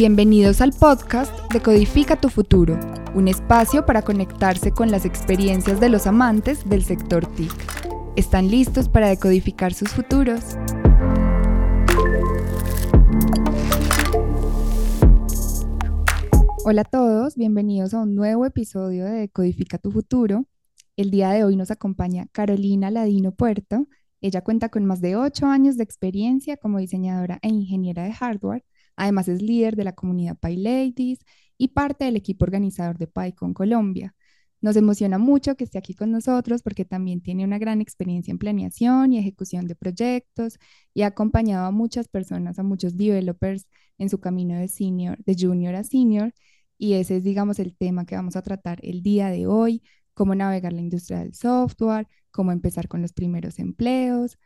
Bienvenidos al podcast de Codifica tu Futuro, un espacio para conectarse con las experiencias de los amantes del sector TIC. ¿Están listos para decodificar sus futuros? Hola a todos, bienvenidos a un nuevo episodio de Codifica tu Futuro. El día de hoy nos acompaña Carolina Ladino Puerto. Ella cuenta con más de ocho años de experiencia como diseñadora e ingeniera de hardware Además es líder de la comunidad PyLadies y parte del equipo organizador de PyCon Colombia. Nos emociona mucho que esté aquí con nosotros porque también tiene una gran experiencia en planeación y ejecución de proyectos y ha acompañado a muchas personas, a muchos developers en su camino de senior, de junior a senior. Y ese es, digamos, el tema que vamos a tratar el día de hoy, cómo navegar la industria del software, cómo empezar con los primeros empleos.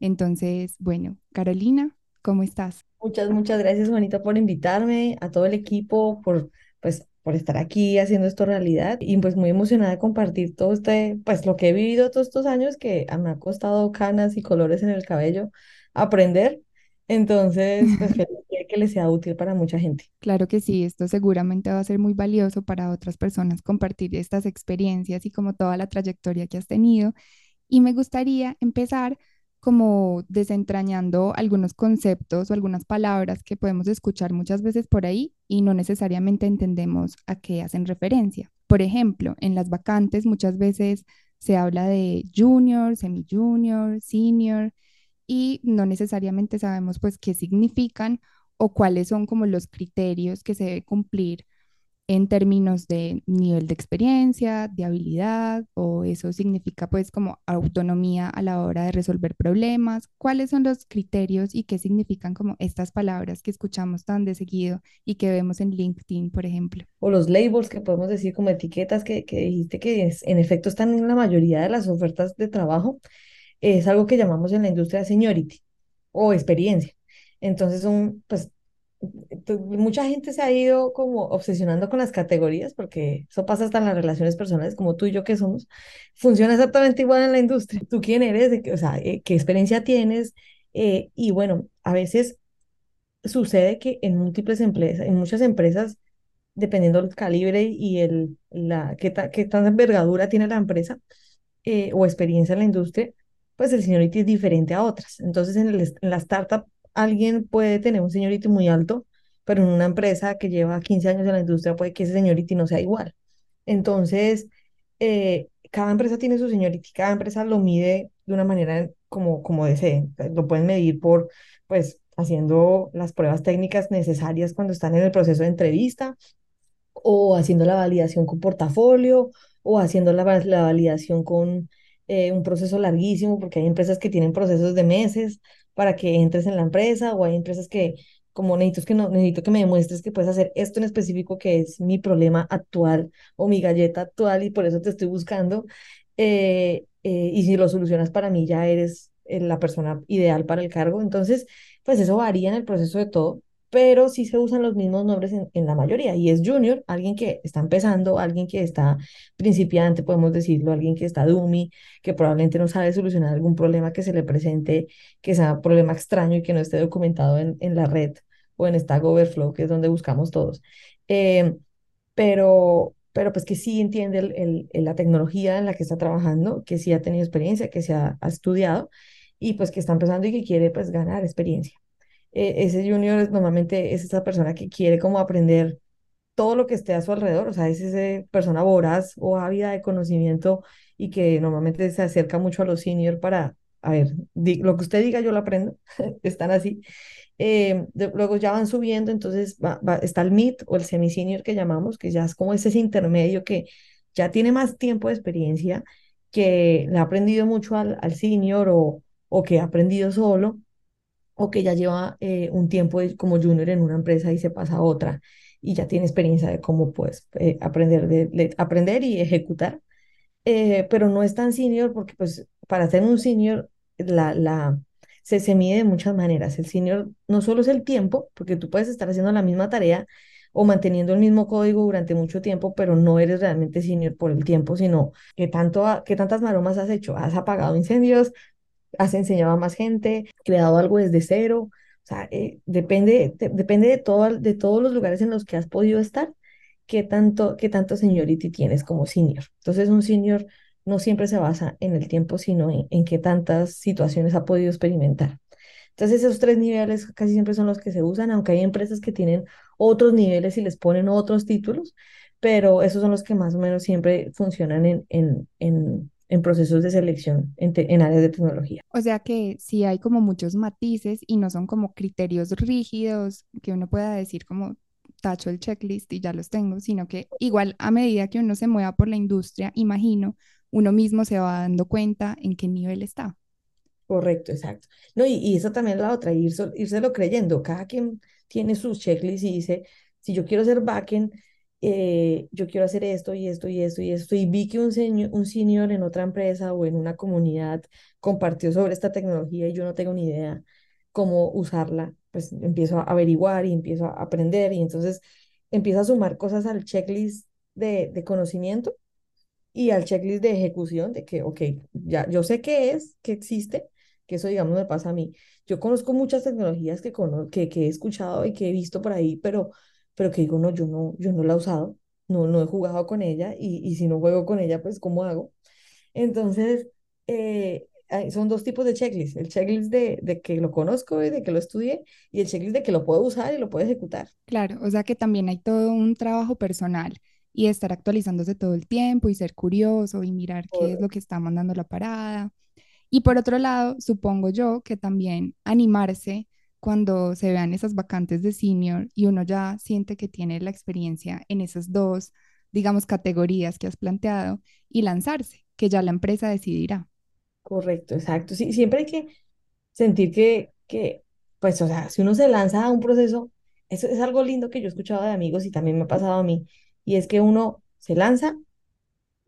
Entonces, bueno, Carolina, ¿cómo estás? Muchas, muchas gracias, Juanita, por invitarme, a todo el equipo, por, pues, por estar aquí haciendo esto realidad y pues muy emocionada de compartir todo este, pues lo que he vivido todos estos años que me ha costado canas y colores en el cabello aprender. Entonces, pues que les sea útil para mucha gente. Claro que sí, esto seguramente va a ser muy valioso para otras personas compartir estas experiencias y como toda la trayectoria que has tenido. Y me gustaría empezar como desentrañando algunos conceptos o algunas palabras que podemos escuchar muchas veces por ahí y no necesariamente entendemos a qué hacen referencia. Por ejemplo, en las vacantes muchas veces se habla de junior, semi-junior, senior y no necesariamente sabemos pues qué significan o cuáles son como los criterios que se debe cumplir en términos de nivel de experiencia, de habilidad, o eso significa pues como autonomía a la hora de resolver problemas, cuáles son los criterios y qué significan como estas palabras que escuchamos tan de seguido y que vemos en LinkedIn, por ejemplo. O los labels que podemos decir como etiquetas que, que dijiste que es, en efecto están en la mayoría de las ofertas de trabajo, es algo que llamamos en la industria seniority o experiencia. Entonces, un, pues mucha gente se ha ido como obsesionando con las categorías, porque eso pasa hasta en las relaciones personales, como tú y yo que somos, funciona exactamente igual en la industria. ¿Tú quién eres? O sea, eh, ¿qué experiencia tienes? Eh, y bueno, a veces sucede que en múltiples empresas, en muchas empresas, dependiendo del calibre y el, la, qué, qué tanta envergadura tiene la empresa eh, o experiencia en la industria, pues el seniority es diferente a otras. Entonces, en, el, en la startup alguien puede tener un seniority muy alto, pero en una empresa que lleva 15 años en la industria puede que ese seniority no sea igual. Entonces, eh, cada empresa tiene su seniority, cada empresa lo mide de una manera como, como desee. Lo pueden medir por, pues, haciendo las pruebas técnicas necesarias cuando están en el proceso de entrevista, o haciendo la validación con portafolio, o haciendo la, la validación con eh, un proceso larguísimo, porque hay empresas que tienen procesos de meses para que entres en la empresa, o hay empresas que, como necesito que, no, necesito que me demuestres que puedes hacer esto en específico, que es mi problema actual o mi galleta actual, y por eso te estoy buscando. Eh, eh, y si lo solucionas para mí, ya eres la persona ideal para el cargo. Entonces, pues eso varía en el proceso de todo pero sí se usan los mismos nombres en, la mayoría, y es junior, alguien que está empezando, alguien que está principiante, podemos decirlo, alguien que está dummy, que probablemente no sabe solucionar algún problema que se le presente, que sea un problema extraño y que no esté documentado en, en la red o en Stack Overflow, que es donde buscamos todos. Eh, pero, pero pues que sí entiende la tecnología en la que está trabajando, que sí ha tenido experiencia, que se ha, ha estudiado y pues que está empezando y que quiere pues ganar experiencia. Eh, ese junior normalmente es esa persona que quiere como aprender todo lo que esté a su alrededor, o sea, es esa persona voraz o ávida de conocimiento y que normalmente se acerca mucho a los senior para, a ver, lo que usted diga yo lo aprendo, están así. Eh, luego ya van subiendo, entonces está el mid o el semi-senior que llamamos, que ya es como ese intermedio que ya tiene más tiempo de experiencia, que le ha aprendido mucho al, al senior o, o que ha aprendido solo o que ya lleva eh, un tiempo como junior en una empresa y se pasa a otra y ya tiene experiencia de cómo pues aprender, de, aprender y ejecutar, eh, pero no es tan senior porque pues para ser un senior la, la, se, se mide de muchas maneras. El senior no solo es el tiempo, porque tú puedes estar haciendo la misma tarea o manteniendo el mismo código durante mucho tiempo, pero no eres realmente senior por el tiempo, sino que, tanto, que tantas maromas has hecho. Has apagado incendios, has enseñado a más gente, creado algo desde cero, O sea, eh, depende, de- depende de, todo, de todos los lugares en los que has podido estar, qué tanto, qué tanto seniority tienes como senior. Entonces, un senior no siempre se basa en el tiempo, sino en, en qué tantas situaciones ha podido experimentar. Entonces, esos tres niveles casi siempre son los que se usan, aunque hay empresas que tienen otros niveles y les ponen otros títulos, pero esos son los que más o menos siempre funcionan en, en, en, en procesos de selección en, en áreas de tecnología. O sea que sí hay como muchos matices y no son como criterios rígidos que uno pueda decir como tacho el checklist y ya los tengo, sino que igual a medida que uno se mueva por la industria, imagino, uno mismo se va dando cuenta en qué nivel está. Correcto, exacto. No, y, y eso también es la otra, irse, írselo creyendo. Cada quien tiene sus checklists y dice, si yo quiero ser backend, eh, yo quiero hacer esto y esto y esto y esto. Y vi que un, señor, un senior en otra empresa o en una comunidad compartió sobre esta tecnología y yo no tengo ni idea cómo usarla. Pues empiezo a averiguar y empiezo a aprender y entonces empiezo a sumar cosas al checklist de, de conocimiento y al checklist de ejecución de que, ok, ya yo sé qué es, que existe, que eso, digamos, me pasa a mí. Yo conozco muchas tecnologías que, que, que he escuchado y que he visto por ahí, pero, pero que digo, no, yo no, yo no la he usado, no, no he jugado con ella y, y si no juego con ella, pues, ¿cómo hago? Entonces, eh, son dos tipos de checklist, el checklist de, de que lo conozco y de que lo estudié y el checklist de que lo puedo usar y lo puedo ejecutar. Claro, o sea que también hay todo un trabajo personal y estar actualizándose todo el tiempo y ser curioso y mirar qué es lo que está mandando la parada. Y por otro lado, supongo yo que también animarse cuando se vean esas vacantes de senior y uno ya siente que tiene la experiencia en esas dos, digamos, categorías que has planteado y lanzarse, que ya la empresa decidirá. Correcto, exacto. Sí, siempre hay que sentir que, que, pues, o sea, si uno se lanza a un proceso, eso es algo lindo que yo he escuchado de amigos y también me ha pasado a mí, y es que uno se lanza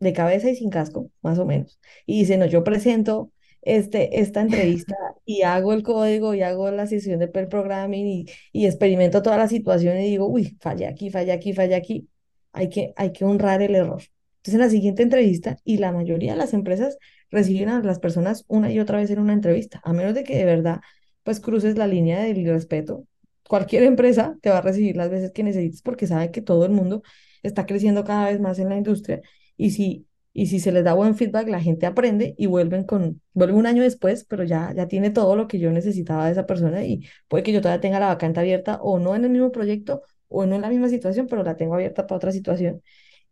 de cabeza y sin casco, más o menos, y dice, no, yo presento este, esta entrevista y hago el código y hago la sesión de pair programming y, y experimento toda la situación y digo, uy, fallé aquí, fallé aquí, fallé aquí, hay que, hay que honrar el error. Entonces, en la siguiente entrevista, y la mayoría de las empresas reciben a las personas una y otra vez en una entrevista, a menos de que de verdad, pues cruces la línea del respeto. Cualquier empresa te va a recibir las veces que necesites porque sabe que todo el mundo está creciendo cada vez más en la industria y si, y si se les da buen feedback, la gente aprende y vuelven con, vuelve un año después, pero ya, ya tiene todo lo que yo necesitaba de esa persona y puede que yo todavía tenga la vacante abierta o no en el mismo proyecto o no en la misma situación, pero la tengo abierta para otra situación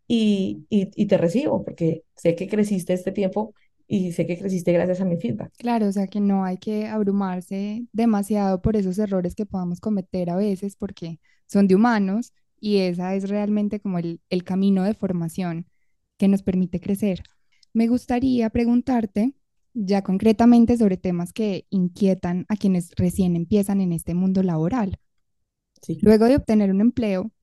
y, y, y te recibo porque sé que creciste este tiempo y sé que creciste gracias a mi feedback. Claro, o sea que no hay que abrumarse demasiado por esos errores que podamos cometer a veces porque son de humanos y esa es realmente como el, el camino de formación que nos permite crecer. Me gustaría preguntarte ya concretamente sobre temas que inquietan a quienes recién empiezan en este mundo laboral. Sí. Luego de obtener un empleo,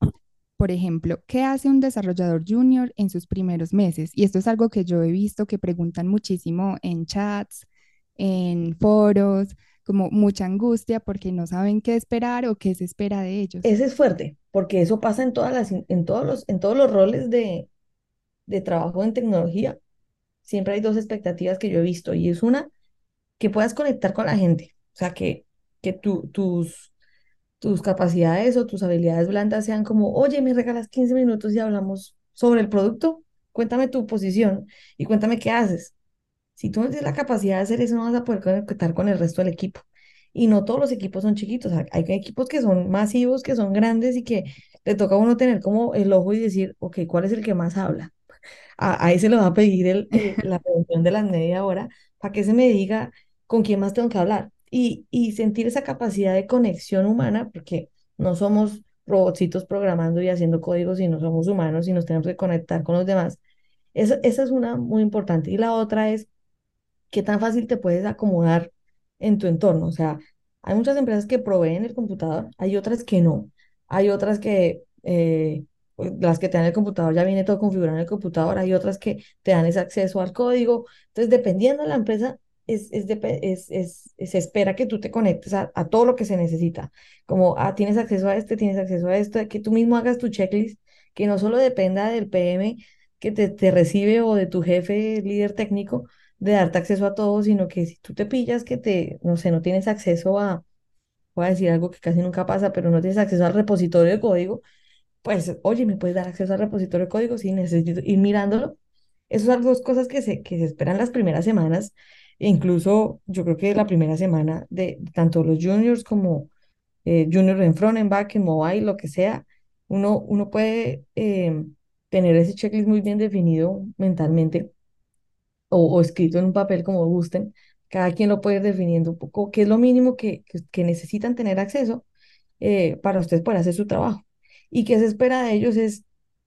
por ejemplo, ¿qué hace un desarrollador junior en sus primeros meses? Y esto es algo que yo he visto que preguntan muchísimo en chats, en foros, como mucha angustia porque no saben qué esperar o qué se espera de ellos. Ese es fuerte porque eso pasa en todas las, en todos los, en todos los roles de, de trabajo en tecnología. Siempre hay dos expectativas que yo he visto y es una, que puedas conectar con la gente, o sea, que, que tu, tus, tus capacidades o tus habilidades blandas sean como, oye, me regalas 15 minutos y hablamos sobre el producto, cuéntame tu posición y cuéntame qué haces. Si tú no tienes la capacidad de hacer eso, no vas a poder conectar con el resto del equipo. Y no todos los equipos son chiquitos, hay equipos que son masivos, que son grandes y que te toca a uno tener como el ojo y decir, ok, ¿cuál es el que más habla? A, a ese le va a pedir el, el- la reunión de las media hora para que se me diga con quién más tengo que hablar y, y sentir esa capacidad de conexión humana, porque no somos robotcitos programando y haciendo códigos, sino somos humanos y nos tenemos que conectar con los demás. Esa, esa es una muy importante. Y la otra es qué tan fácil te puedes acomodar en tu entorno. O sea, hay muchas empresas que proveen el computador, hay otras que no. Hay otras que, eh, las que te dan el computador ya viene todo configurado en el computador, hay otras que te dan ese acceso al código. Entonces, dependiendo de la empresa, es, es, es, es- se espera que tú te conectes a, a todo lo que se necesita. Como, ah, tienes acceso a este, tienes acceso a esto, que tú mismo hagas tu checklist, que no solo dependa del PM que te, te recibe o de tu jefe líder técnico, de darte acceso a todo, sino que si tú te pillas que te, no sé, no tienes acceso a, voy a decir algo que casi nunca pasa, pero no tienes acceso al repositorio de código, pues, oye, ¿me puedes dar acceso al repositorio de código? Sí, necesito ir mirándolo. Esas son dos cosas que se, que se esperan las primeras semanas. E incluso yo creo que la primera semana de tanto los juniors como eh, junior en front, en back, en mobile, lo que sea, uno, uno puede eh, tener ese checklist muy bien definido mentalmente o, escrito en un papel como gusten. Cada quien lo puede ir definiendo un poco qué es lo mínimo que, que, que necesitan tener acceso eh, para ustedes poder hacer su trabajo. ¿Y qué se espera de ellos? Es,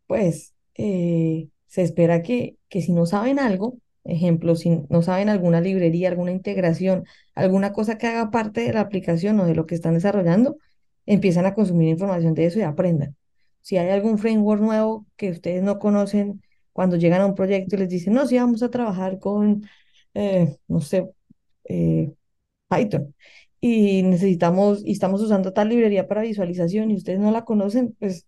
pues, eh, se espera que, que si no saben algo, ejemplo, si no saben alguna librería, alguna integración, alguna cosa que haga parte de la aplicación o de lo que están desarrollando, empiezan a consumir información de eso y aprendan. Si hay algún framework nuevo que ustedes no conocen, cuando llegan a un proyecto y les dicen, no, sí, vamos a trabajar con, eh, no sé, eh, Python y necesitamos y estamos usando tal librería para visualización y ustedes no la conocen, pues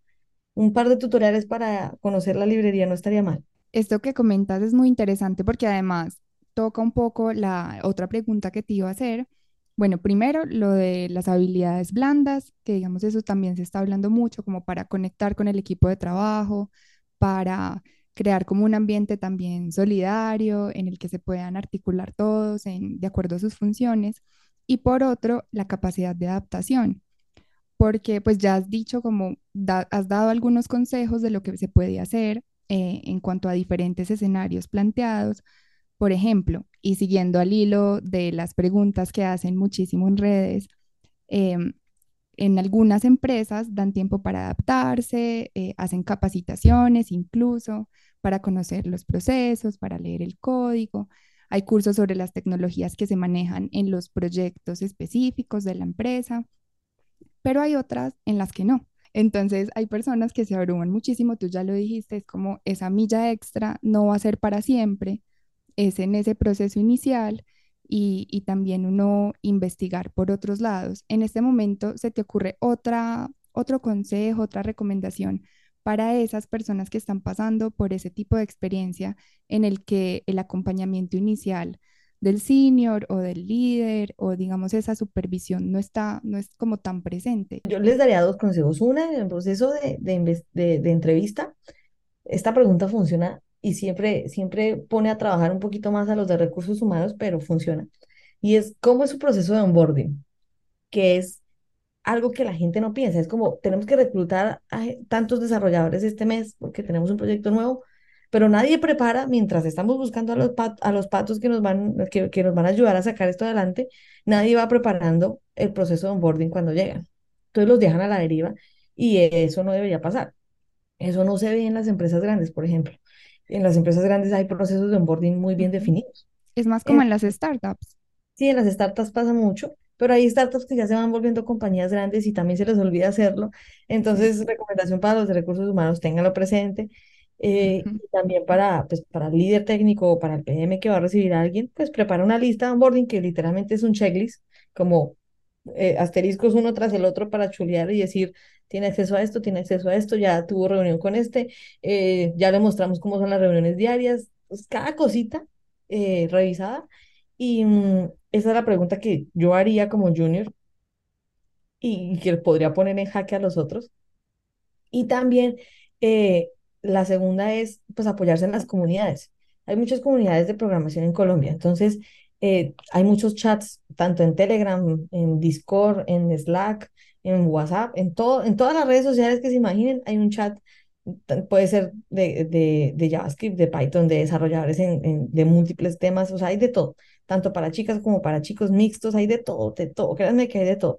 un par de tutoriales para conocer la librería no estaría mal. Esto que comentas es muy interesante porque además toca un poco la otra pregunta que te iba a hacer. Bueno, primero lo de las habilidades blandas, que digamos eso también se está hablando mucho como para conectar con el equipo de trabajo, para crear como un ambiente también solidario en el que se puedan articular todos en, de acuerdo a sus funciones. Y por otro, la capacidad de adaptación, porque pues ya has dicho como has dado algunos consejos de lo que se puede hacer eh, en cuanto a diferentes escenarios planteados. Por ejemplo, y siguiendo al hilo de las preguntas que hacen muchísimo en redes, em, en algunas empresas dan tiempo para adaptarse, eh, hacen capacitaciones incluso para conocer los procesos, para leer el código. Hay cursos sobre las tecnologías que se manejan en los proyectos específicos de la empresa, pero hay otras en las que no. Entonces hay personas que se abruman muchísimo, tú ya lo dijiste, es como esa milla extra no va a ser para siempre, es en ese proceso inicial y, también uno investigar por otros lados. En este momento se te ocurre otra, otro consejo, otra recomendación para esas personas que están pasando por ese tipo de experiencia en el que el acompañamiento inicial del senior o del líder o digamos esa supervisión no está, no es como tan presente. Yo les daría dos consejos. Una, en el proceso de, de, de- de entrevista, esta pregunta funciona y siempre, siempre pone a trabajar un poquito más a los de recursos humanos, pero funciona. Y es, ¿cómo es su proceso de onboarding? Que es algo que la gente no piensa. Es como, tenemos que reclutar a tantos desarrolladores este mes porque tenemos un proyecto nuevo, pero nadie prepara, mientras estamos buscando a los, pat- a los patos que nos van, que, que nos van a ayudar a sacar esto adelante, nadie va preparando el proceso de onboarding cuando llegan. Entonces los dejan a la deriva y eso no debería pasar. Eso no se ve en las empresas grandes, por ejemplo. En las empresas grandes hay procesos de onboarding muy bien definidos. Es más como En en las startups. Sí, en las startups pasa mucho, pero hay startups que ya se van volviendo compañías grandes y también se les olvida hacerlo. Entonces, recomendación para los de recursos humanos, ténganlo presente. Eh, Ujú. y también para, pues, para el líder técnico o para el PM que va a recibir a alguien, pues prepara una lista de onboarding que literalmente es un checklist, como eh, asteriscos uno tras el otro para chulear y decir, tiene acceso a esto, tiene acceso a esto, ya tuvo reunión con este, eh, ya le mostramos cómo son las reuniones diarias, pues, cada cosita eh, revisada. Y mm, esa es la pregunta que yo haría como junior y, que podría poner en jaque a los otros. Y también eh, la segunda es pues apoyarse en las comunidades. Hay muchas comunidades de programación en Colombia, entonces eh, hay muchos chats, tanto en Telegram, en Discord, en Slack, en WhatsApp, en todo, en todas las redes sociales que se imaginen, hay un chat, puede ser de, de, de JavaScript, de Python, de desarrolladores en, en- de múltiples temas, o sea, hay de todo, tanto para chicas como para chicos mixtos, hay de todo, de todo, créanme que hay de todo.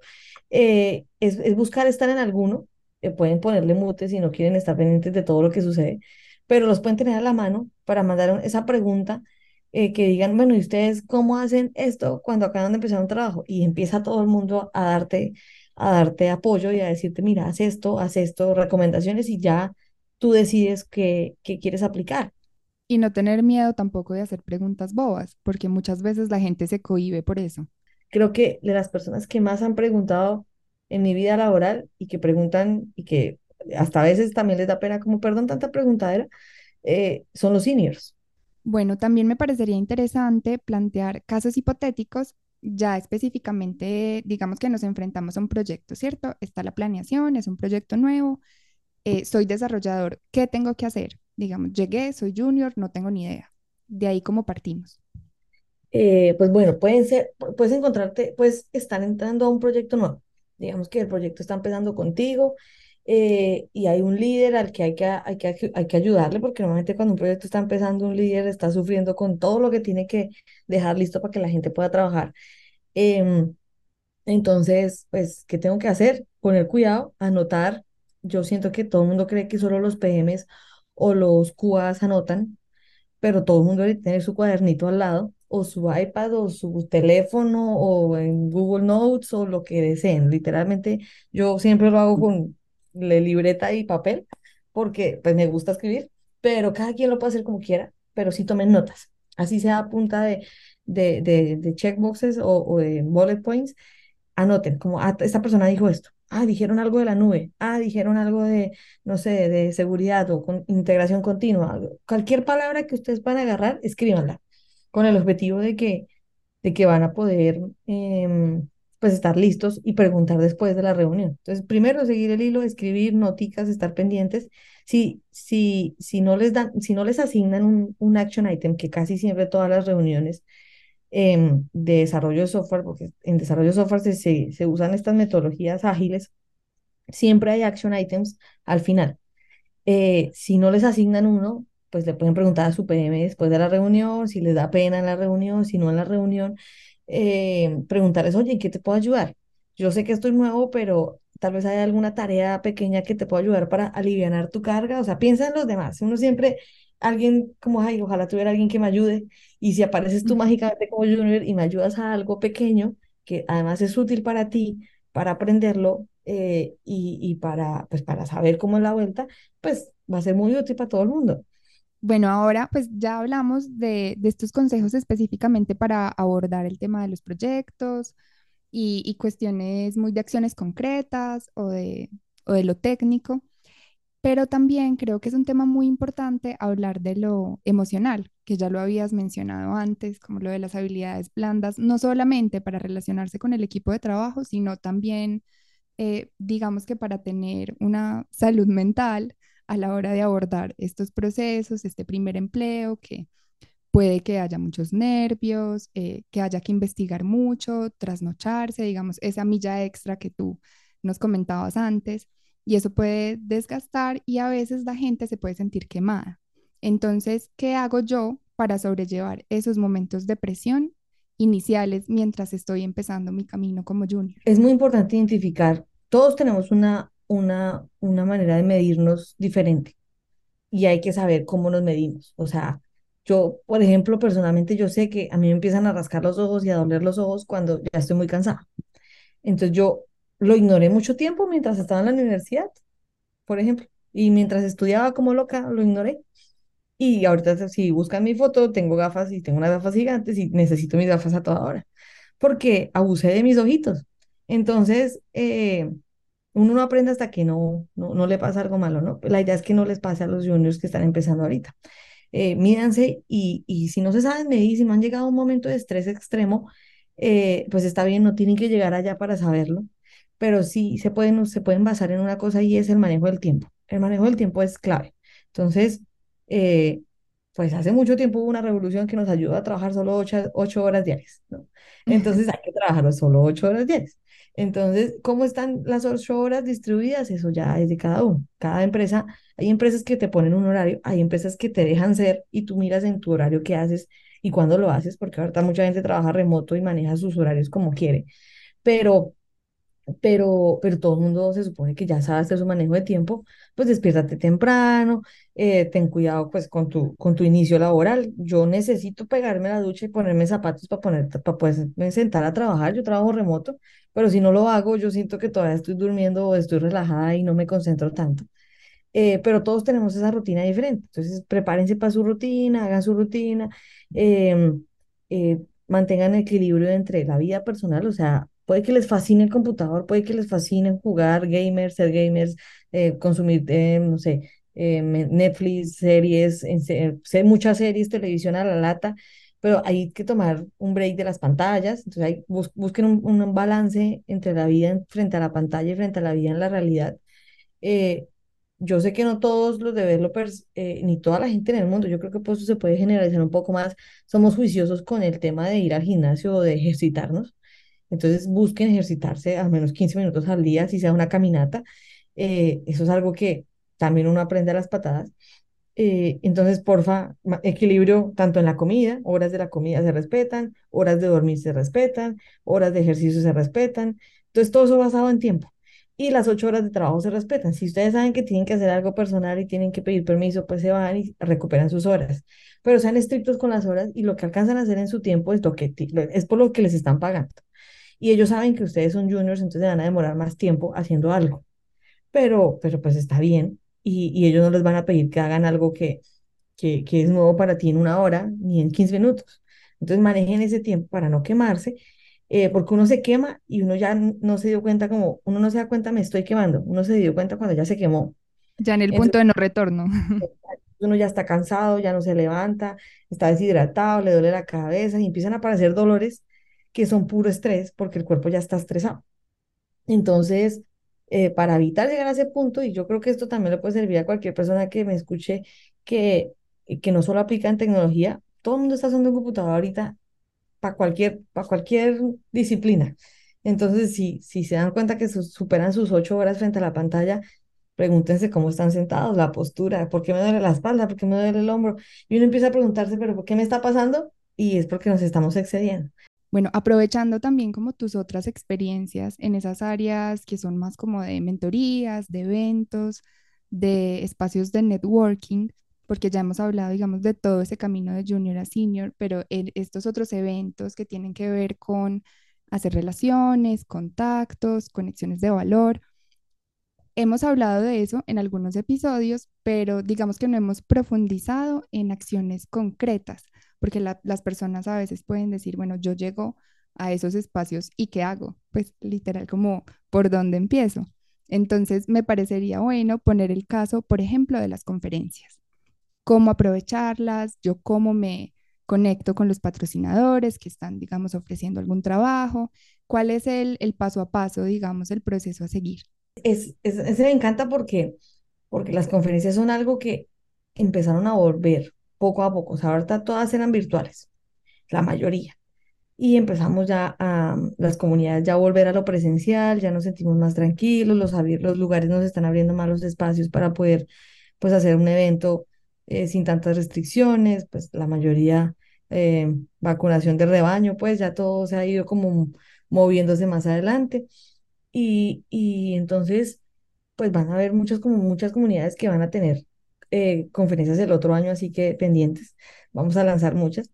Eh, es, es buscar estar en alguno eh, pueden ponerle mute si no quieren estar pendientes de todo lo que sucede, pero los pueden tener a la mano para mandar esa pregunta eh, que digan, bueno, ¿y ustedes cómo hacen esto cuando acaban de empezar un trabajo? Y empieza todo el mundo a darte, a darte apoyo y a decirte, mira, haz esto, haz esto, recomendaciones y ya tú decides qué, qué quieres aplicar. Y no tener miedo tampoco de hacer preguntas bobas, porque muchas veces la gente se cohíbe por eso. Creo que de las personas que más han preguntado en mi vida laboral y que preguntan y que hasta a veces también les da pena como, perdón, tanta preguntadera, eh, son los seniors. Bueno, también me parecería interesante plantear casos hipotéticos ya específicamente, digamos que nos enfrentamos a un proyecto, ¿cierto? Está la planeación, es un proyecto nuevo, eh, soy desarrollador, ¿qué tengo que hacer? Digamos, llegué, soy junior, no tengo ni idea. De ahí cómo partimos. Eh, pues bueno, pueden ser, pu- puedes encontrarte, pues están entrando a un proyecto nuevo. Digamos que el proyecto está empezando contigo eh, y hay un líder al que hay que, hay que, hay que ayudarle, porque normalmente cuando un proyecto está empezando, un líder está sufriendo con todo lo que tiene que dejar listo para que la gente pueda trabajar. Em, entonces, pues, ¿qué tengo que hacer? Poner cuidado, anotar. Yo siento que todo el mundo cree que solo los PMs o los QAs anotan pero todo el mundo debe tener su cuadernito al lado, o su iPad, o su teléfono, o en Google Notes, o lo que deseen. Literalmente, yo siempre lo hago con la libreta y papel, porque pues me gusta escribir, pero cada quien lo puede hacer como quiera, pero sí tomen notas. Así sea a punta de, de, de, de checkboxes o, o de bullet points, anoten, como, ah, esta persona dijo esto. Ah, dijeron algo de la nube. Ah, dijeron algo de, no sé, de seguridad o integración continua. Cualquier palabra que ustedes van a agarrar, escríbanla, con el objetivo de que, de que van a poder, em, pues, estar listos y preguntar después de la reunión. Entonces, primero seguir el hilo, escribir noticas, estar pendientes. Si, si, si no les dan, si no les asignan un, un action item, que casi siempre todas las reuniones em, de desarrollo de software, porque en desarrollo de software se, se, se usan estas metodologías ágiles, siempre hay action items al final. Eh, si no les asignan uno, pues le pueden preguntar a su PM después de la reunión, si les da pena en la reunión, si no en la reunión, eh, preguntarles, oye, ¿en qué te puedo ayudar? Yo sé que estoy nuevo, pero tal vez hay alguna tarea pequeña que te pueda ayudar para alivianar tu carga. O sea, piensa en los demás. Uno siempre, alguien como, ay, ojalá tuviera alguien que me ayude. Y si apareces tú mágicamente como junior y me ayudas a algo pequeño, que además es útil para ti, para aprenderlo eh, y, y para, pues, para saber cómo es la vuelta, pues va a ser muy útil para todo el mundo. Bueno, ahora pues ya hablamos de, de estos consejos específicamente para abordar el tema de los proyectos y, y cuestiones muy de acciones concretas o de, o de lo técnico, pero también creo que es un tema muy importante hablar de lo emocional, que ya lo habías mencionado antes, como lo de las habilidades blandas, no solamente para relacionarse con el equipo de trabajo, sino también, eh, digamos que para tener una salud mental a la hora de abordar estos procesos, este primer empleo, que puede que haya muchos nervios, eh, que haya que investigar mucho, trasnocharse, digamos, esa milla extra que tú nos comentabas antes, y eso puede desgastar y a veces la gente se puede sentir quemada. Entonces, ¿qué hago yo para sobrellevar esos momentos de presión iniciales mientras estoy empezando mi camino como junior? Es muy importante identificar, todos tenemos una, una, una manera de medirnos diferente y hay que saber cómo nos medimos. O sea, yo, por ejemplo, personalmente yo sé que a mí me empiezan a rascar los ojos y a doler los ojos cuando ya estoy muy cansada. Entonces yo lo ignoré mucho tiempo mientras estaba en la universidad, por ejemplo, y mientras estudiaba como loca, lo ignoré. Y ahorita si buscan mi foto, tengo gafas y tengo unas gafas gigantes y necesito mis gafas a toda hora, porque abusé de mis ojitos. Entonces, eh, uno no aprende hasta que no, no, no le pasa algo malo, ¿no? La idea es que no les pase a los juniors que están empezando ahorita. Eh, mídanse y, y si no se saben medir, si no han llegado a un momento de estrés extremo, eh, pues está bien, no tienen que llegar allá para saberlo, pero sí se pueden, se pueden basar en una cosa y es el manejo del tiempo. El manejo del tiempo es clave. Entonces, eh, pues hace mucho tiempo hubo una revolución que nos ayudó a trabajar solo ocho, ocho horas diarias, ¿no? Entonces hay que trabajar solo ocho horas diarias. Entonces, ¿cómo están las ocho horas distribuidas? Eso ya es de cada uno. Cada empresa, hay empresas que te ponen un horario, hay empresas que te dejan ser y tú miras en tu horario qué haces y cuándo lo haces, porque ahorita mucha gente trabaja remoto y maneja sus horarios como quiere. Pero pero, pero todo el mundo se supone que ya sabe hacer su manejo de tiempo, pues despiértate temprano, eh, ten cuidado pues con tu, con tu inicio laboral. Yo necesito pegarme la ducha y ponerme zapatos para poner, para poderme sentar a trabajar. Yo trabajo remoto, pero si no lo hago, yo siento que todavía estoy durmiendo o estoy relajada y no me concentro tanto. Eh, pero todos tenemos esa rutina diferente. Entonces, prepárense para su rutina, hagan su rutina, em, eh, mantengan equilibrio entre la vida personal, o sea, puede que les fascine el computador, puede que les fascine jugar gamers, ser gamers, eh, consumir, eh, no sé, me- Netflix, series, sé muchas series, televisión a la lata, pero hay que tomar un break de las pantallas, entonces hay, bus- busquen un, balance entre la vida en- frente a la pantalla y frente a la vida en la realidad. Eh, yo sé que no todos los developers, eh, ni toda la gente en el mundo, yo creo que pues eso se puede generalizar un poco más, somos juiciosos con el tema de ir al gimnasio o de ejercitarnos. Entonces busquen ejercitarse al menos 15 minutos al día, si sea una caminata. Eh, eso es algo que también uno aprende a las patadas. Eh, entonces, porfa, equilibrio tanto en la comida, horas de la comida se respetan, horas de dormir se respetan, horas de ejercicio se respetan. Entonces, todo eso basado en tiempo. Y las ocho horas de trabajo se respetan. Si ustedes saben que tienen que hacer algo personal y tienen que pedir permiso, pues se van y recuperan sus horas. Pero sean estrictos con las horas y lo que alcanzan a hacer en su tiempo es lo que es por lo que les están pagando. Y ellos saben que ustedes son juniors, entonces van a demorar más tiempo haciendo algo pero, pero pues está bien y, y ellos no les van a pedir que hagan algo que, que, que es nuevo para ti en una hora ni en 15 minutos. Entonces manejen ese tiempo para no quemarse, eh, porque uno se quema y uno ya no se dio cuenta como, uno no se da cuenta me estoy quemando, uno se dio cuenta cuando ya se quemó. Ya en el punto de no retorno. uno ya está cansado, ya no se levanta, está deshidratado, le duele la cabeza y empiezan a aparecer dolores que son puro estrés porque el cuerpo ya está estresado. Entonces, eh, para evitar llegar a ese punto, y yo creo que esto también le puede servir a cualquier persona que me escuche, que, que no solo aplica en tecnología, todo el mundo está usando un computador ahorita para cualquier, para cualquier disciplina. Entonces, si, si se dan cuenta que su- superan sus ocho horas frente a la pantalla, pregúntense cómo están sentados, la postura, por qué me duele la espalda, por qué me duele el hombro. Y uno empieza a preguntarse, pero ¿por qué me está pasando? Y es porque nos estamos excediendo. Bueno, aprovechando también como tus otras experiencias en esas áreas que son más como de mentorías, de eventos, de espacios de networking, porque ya hemos hablado, digamos, de todo ese camino de junior a senior, pero en estos otros eventos que tienen que ver con hacer relaciones, contactos, conexiones de valor. Hemos hablado de eso en algunos episodios, pero digamos que no hemos profundizado en acciones concretas, porque la- las personas a veces pueden decir, bueno, yo llego a esos espacios y ¿qué hago? Pues literal como, ¿por dónde empiezo? Entonces, me parecería bueno poner el caso, por ejemplo, de las conferencias, cómo aprovecharlas, yo cómo me conecto con los patrocinadores que están, digamos, ofreciendo algún trabajo, cuál es el paso a paso, digamos, el proceso a seguir. Es, es, me encanta porque, porque las conferencias son algo que empezaron a volver poco a poco. O sea, ahorita todas eran virtuales, la mayoría. Y empezamos ya a las comunidades ya a volver a lo presencial, ya nos sentimos más tranquilos, los, los lugares nos están abriendo más los espacios para poder pues hacer un evento eh, sin tantas restricciones, pues la mayoría eh, vacunación de rebaño, pues ya todo se ha ido como moviéndose más adelante. Y, y entonces pues van a haber muchas, como muchas comunidades que van a tener eh, conferencias el otro año, así que pendientes, vamos a lanzar muchas.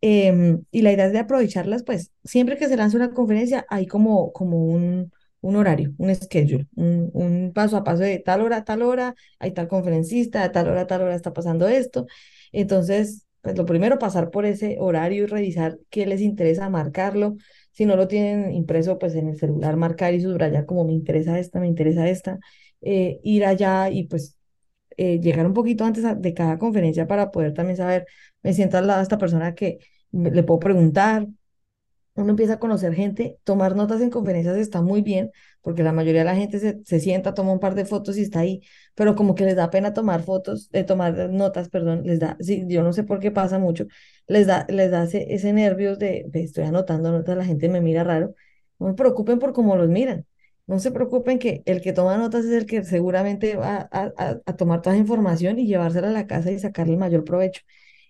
Em, y la idea es de aprovecharlas, pues siempre que se lanza una conferencia hay como, como un, un horario, un schedule, un, un paso a paso de tal hora tal hora, hay tal conferencista, tal hora tal hora está pasando esto. Entonces, pues lo primero, pasar por ese horario y revisar qué les interesa, marcarlo. Si no lo tienen impreso, pues en el celular marcar y subrayar como me interesa esta, me interesa esta eh, ir allá y pues eh, llegar un poquito antes de cada conferencia para poder también saber, me siento al lado de esta persona que le puedo preguntar, uno empieza a conocer gente, tomar notas en conferencias está muy bien, porque la mayoría de la gente se, se sienta, toma un par de fotos y está ahí, pero como que les da pena tomar fotos, eh, tomar notas, perdón, les da, sí, yo no sé por qué pasa mucho, les da, les da ese, ese nervios de, estoy anotando notas, la gente me mira raro, no se preocupen por cómo los miran, no se preocupen que el que toma notas es el que seguramente va a, a, a tomar toda esa información y llevársela a la casa y sacarle el mayor provecho.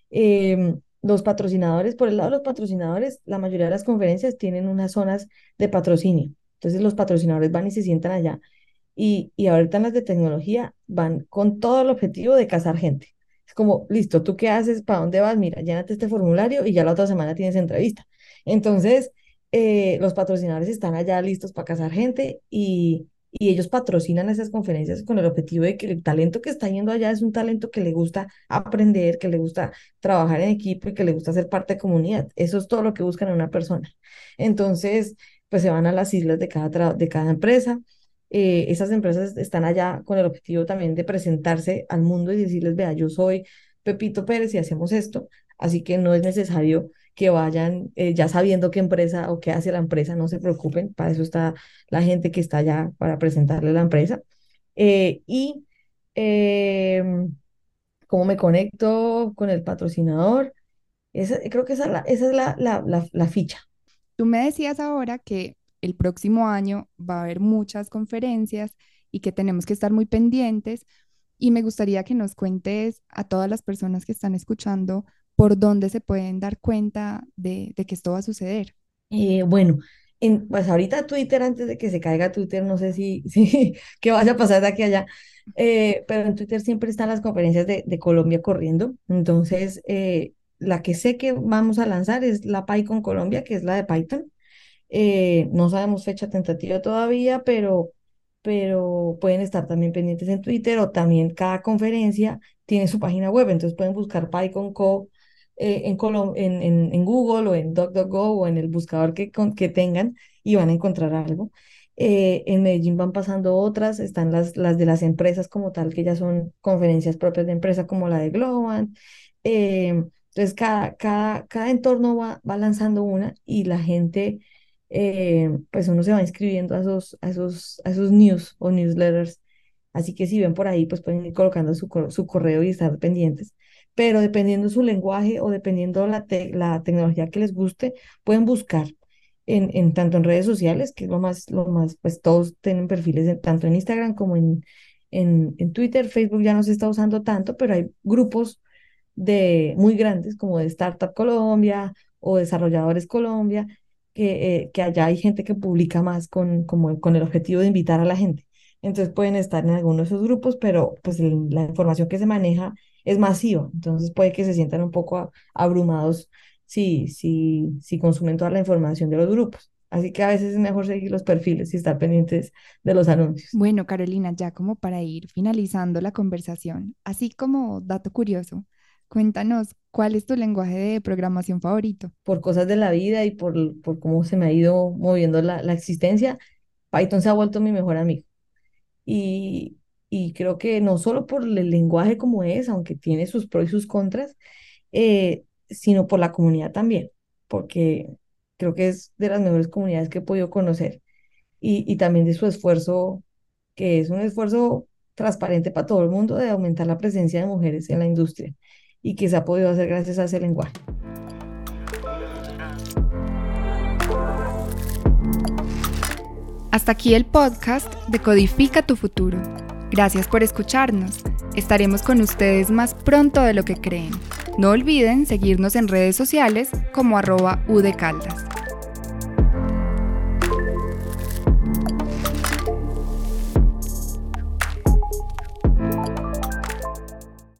Em, los patrocinadores, por el lado de los patrocinadores, la mayoría de las conferencias tienen unas zonas de patrocinio. Entonces los patrocinadores van y se sientan allá. Y, y ahorita en las de tecnología van con todo el objetivo de cazar gente. Es como, listo, ¿tú qué haces? ¿Para dónde vas? Mira, llénate este formulario y ya la otra semana tienes entrevista. Entonces, eh, los patrocinadores están allá listos para cazar gente y, y ellos patrocinan esas conferencias con el objetivo de que el talento que está yendo allá es un talento que le gusta aprender, que le gusta trabajar en equipo y que le gusta ser parte de comunidad. Eso es todo lo que buscan en una persona. Entonces, pues se van a las islas de cada, de cada empresa. Eh, esas empresas están allá con el objetivo también de presentarse al mundo y decirles, vea, yo soy Pepito Pérez y hacemos esto, así que no es necesario que vayan eh, ya sabiendo qué empresa o qué hace la empresa, no se preocupen, para eso está la gente que está allá para presentarle la empresa. Eh, y em, cómo me conecto con el patrocinador. Esa, creo que esa, es la, esa es la, la, la, ficha. Tú me decías ahora que el próximo año va a haber muchas conferencias y que tenemos que estar muy pendientes. Y me gustaría que nos cuentes a todas las personas que están escuchando por dónde se pueden dar cuenta de, de que esto va a suceder. Eh, bueno, en, pues ahorita Twitter, antes de que se caiga Twitter, no sé si, si qué vaya a pasar de aquí a allá, eh, pero en Twitter siempre están las conferencias de, de Colombia corriendo. Entonces, eh, la que sé que vamos a lanzar es la PyCon Colombia, que es la de Python. Eh, no sabemos fecha tentativa todavía, pero, pero pueden estar también pendientes en Twitter o también cada conferencia tiene su página web, entonces pueden buscar PyCon Co. en, en, en, en, Google o en DuckDuckGo o en el buscador que, que tengan y van a encontrar algo. Eh, en Medellín van pasando otras, están las, las de las empresas como tal, que ya son conferencias propias de empresa como la de Globan. Eh, entonces, cada, cada, cada entorno va, va lanzando una y la gente, eh, pues uno se va inscribiendo a esos, a esos, a esos news o newsletters. Así que si ven por ahí, pues pueden ir colocando su, su correo y estar pendientes. Pero dependiendo su lenguaje o dependiendo la, la tecnología que les guste, pueden buscar en, en, tanto en redes sociales, que es lo más, lo más, pues todos tienen perfiles tanto en Instagram como en, en, en, Twitter, Facebook ya no se está usando tanto, pero hay grupos de muy grandes como de Startup Colombia o Desarrolladores Colombia, que, eh, que allá hay gente que publica más con, como, con el objetivo de invitar a la gente. Entonces pueden estar en alguno de esos grupos, pero pues la información que se maneja es masiva, entonces puede que se sientan un poco abrumados si, si, si consumen toda la información de los grupos. Así que a veces es mejor seguir los perfiles y estar pendientes de los anuncios. Bueno, Carolina, ya como para ir finalizando la conversación, así como dato curioso, cuéntanos cuál es tu lenguaje de programación favorito. Por cosas de la vida y por, por cómo se me ha ido moviendo la, la existencia, Python se ha vuelto mi mejor amigo. Y, y creo que no solo por el lenguaje como es, aunque tiene sus pros y sus contras, eh, sino por la comunidad también, porque creo que es de las mejores comunidades que he podido conocer y, y también de su esfuerzo, que es un esfuerzo transparente para todo el mundo de aumentar la presencia de mujeres en la industria y que se ha podido hacer gracias a ese lenguaje. Hasta aquí el podcast de Codifica tu futuro. Gracias por escucharnos. Estaremos con ustedes más pronto de lo que creen. No olviden seguirnos en redes sociales como arroba udecaldas.